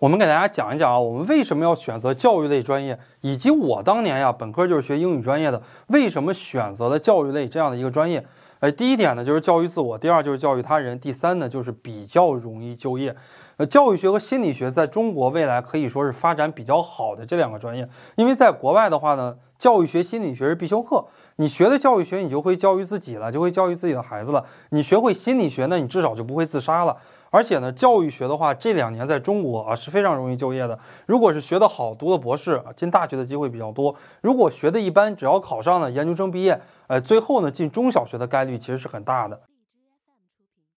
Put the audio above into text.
我们给大家讲一讲啊，我们为什么要选择教育类专业，以及我当年呀本科就是学英语专业的，为什么选择了教育类这样的一个专业？呃，第一点呢就是教育自我，第二就是教育他人，第三呢就是比较容易就业。呃，教育学和心理学在中国未来可以说是发展比较好的这两个专业，因为在国外的话呢，教育学、心理学是必修课。你学的教育学，你就会教育自己了，就会教育自己的孩子了。你学会心理学呢，你至少就不会自杀了。而且呢，教育学的话，这两年在中国啊是非常容易就业的。如果是学得好，读了博士，进大学的机会比较多；如果学的一般，只要考上了研究生毕业，呃，最后呢进中小学的概率其实是很大的。